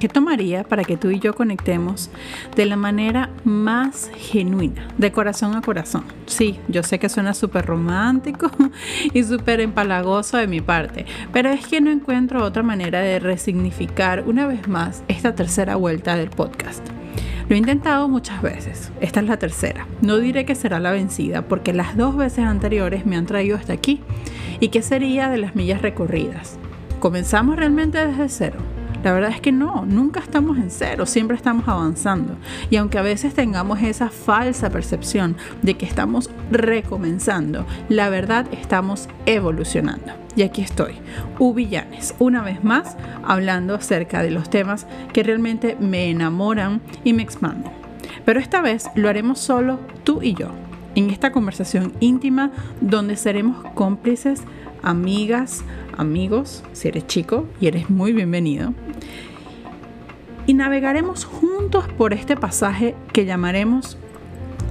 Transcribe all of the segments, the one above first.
¿Qué tomaría para que tú y yo conectemos de la manera más genuina, de corazón a corazón? Sí, yo sé que suena súper romántico y súper empalagoso de mi parte, pero es que no encuentro otra manera de resignificar una vez más esta tercera vuelta del podcast. Lo he intentado muchas veces, esta es la tercera. No diré que será la vencida, porque las dos veces anteriores me han traído hasta aquí. ¿Y qué sería de las millas recorridas? ¿Comenzamos realmente desde cero? La verdad es que no, nunca estamos en cero, siempre estamos avanzando. Y aunque a veces tengamos esa falsa percepción de que estamos recomenzando, la verdad estamos evolucionando. Y aquí estoy, Ubillanes, una vez más hablando acerca de los temas que realmente me enamoran y me expanden. Pero esta vez lo haremos solo tú y yo, en esta conversación íntima donde seremos cómplices, amigas, amigos, si eres chico y eres muy bienvenido. Y navegaremos juntos por este pasaje que llamaremos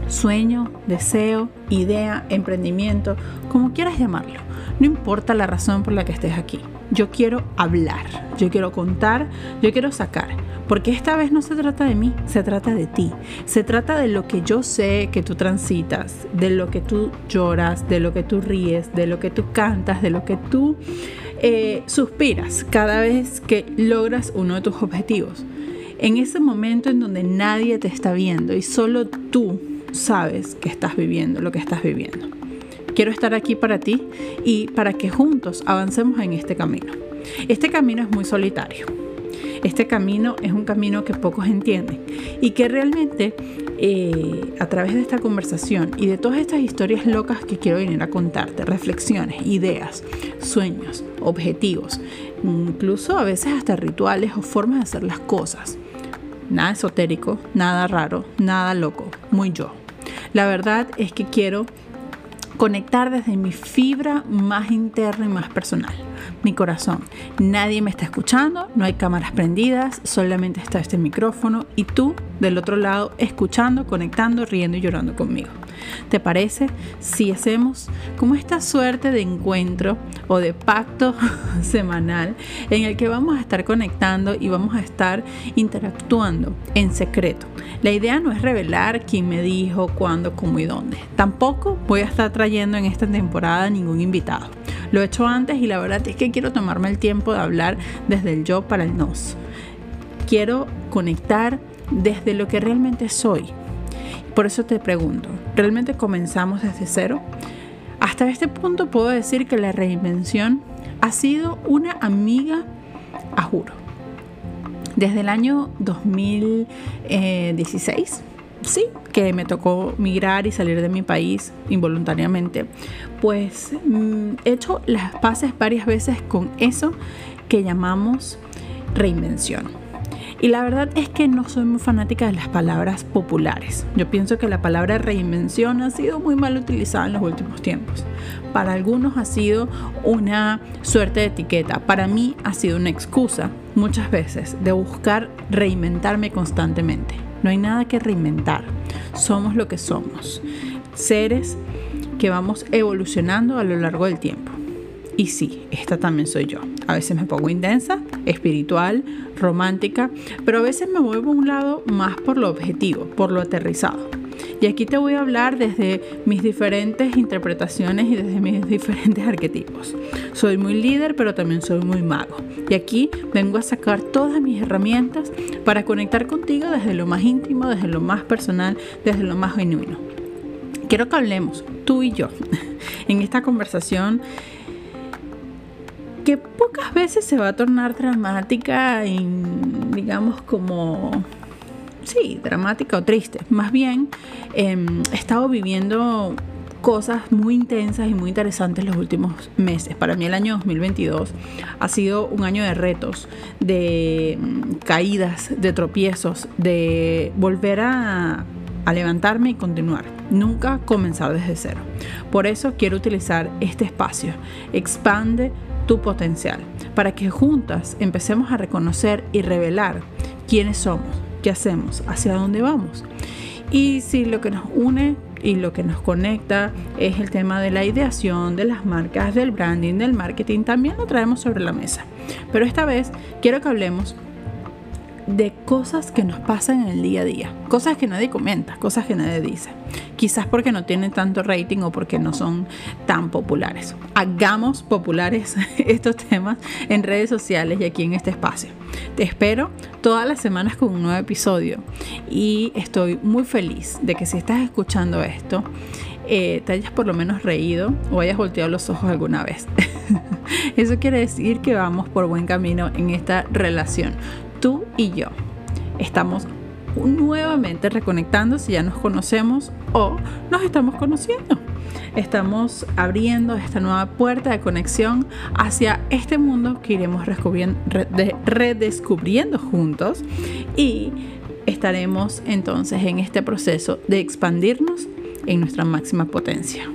sueño, deseo, idea, emprendimiento, como quieras llamarlo. No importa la razón por la que estés aquí. Yo quiero hablar, yo quiero contar, yo quiero sacar. Porque esta vez no se trata de mí, se trata de ti. Se trata de lo que yo sé que tú transitas, de lo que tú lloras, de lo que tú ríes, de lo que tú cantas, de lo que tú eh, suspiras cada vez que logras uno de tus objetivos. En ese momento en donde nadie te está viendo y solo tú sabes que estás viviendo lo que estás viviendo. Quiero estar aquí para ti y para que juntos avancemos en este camino. Este camino es muy solitario este camino es un camino que pocos entienden y que realmente eh, a través de esta conversación y de todas estas historias locas que quiero venir a contarte, reflexiones, ideas, sueños, objetivos, incluso a veces hasta rituales o formas de hacer las cosas. Nada esotérico, nada raro, nada loco, muy yo. La verdad es que quiero conectar desde mi fibra más interna y más personal, mi corazón. Nadie me está escuchando, no hay cámaras prendidas, solamente está este micrófono y tú del otro lado escuchando, conectando, riendo y llorando conmigo. ¿Te parece si hacemos como esta suerte de encuentro o de pacto semanal en el que vamos a estar conectando y vamos a estar interactuando en secreto? La idea no es revelar quién me dijo, cuándo, cómo y dónde. Tampoco voy a estar trayendo en esta temporada ningún invitado. Lo he hecho antes y la verdad es que quiero tomarme el tiempo de hablar desde el yo para el nos. Quiero conectar desde lo que realmente soy, por eso te pregunto, ¿realmente comenzamos desde cero? Hasta este punto puedo decir que la reinvención ha sido una amiga a juro. Desde el año 2016, sí, que me tocó migrar y salir de mi país involuntariamente, pues mm, he hecho las paces varias veces con eso que llamamos reinvención. Y la verdad es que no soy muy fanática de las palabras populares. Yo pienso que la palabra reinvención ha sido muy mal utilizada en los últimos tiempos. Para algunos ha sido una suerte de etiqueta. Para mí ha sido una excusa muchas veces de buscar reinventarme constantemente. No hay nada que reinventar. Somos lo que somos. Seres que vamos evolucionando a lo largo del tiempo. Y sí, esta también soy yo. A veces me pongo intensa, espiritual, romántica, pero a veces me muevo a un lado más por lo objetivo, por lo aterrizado. Y aquí te voy a hablar desde mis diferentes interpretaciones y desde mis diferentes arquetipos. Soy muy líder, pero también soy muy mago. Y aquí vengo a sacar todas mis herramientas para conectar contigo desde lo más íntimo, desde lo más personal, desde lo más genuino. Quiero que hablemos, tú y yo, en esta conversación que pocas veces se va a tornar dramática y digamos como sí, dramática o triste. Más bien, em, he estado viviendo cosas muy intensas y muy interesantes los últimos meses. Para mí el año 2022 ha sido un año de retos, de mm, caídas, de tropiezos, de volver a, a levantarme y continuar. Nunca comenzar desde cero. Por eso quiero utilizar este espacio. Expande tu potencial, para que juntas empecemos a reconocer y revelar quiénes somos, qué hacemos, hacia dónde vamos. Y si lo que nos une y lo que nos conecta es el tema de la ideación, de las marcas, del branding, del marketing, también lo traemos sobre la mesa. Pero esta vez quiero que hablemos de cosas que nos pasan en el día a día, cosas que nadie comenta, cosas que nadie dice. Quizás porque no tienen tanto rating o porque no son tan populares. Hagamos populares estos temas en redes sociales y aquí en este espacio. Te espero todas las semanas con un nuevo episodio y estoy muy feliz de que si estás escuchando esto, eh, te hayas por lo menos reído o hayas volteado los ojos alguna vez. Eso quiere decir que vamos por buen camino en esta relación tú y yo. Estamos nuevamente reconectando si ya nos conocemos o nos estamos conociendo. Estamos abriendo esta nueva puerta de conexión hacia este mundo que iremos redescubriendo juntos y estaremos entonces en este proceso de expandirnos en nuestra máxima potencia.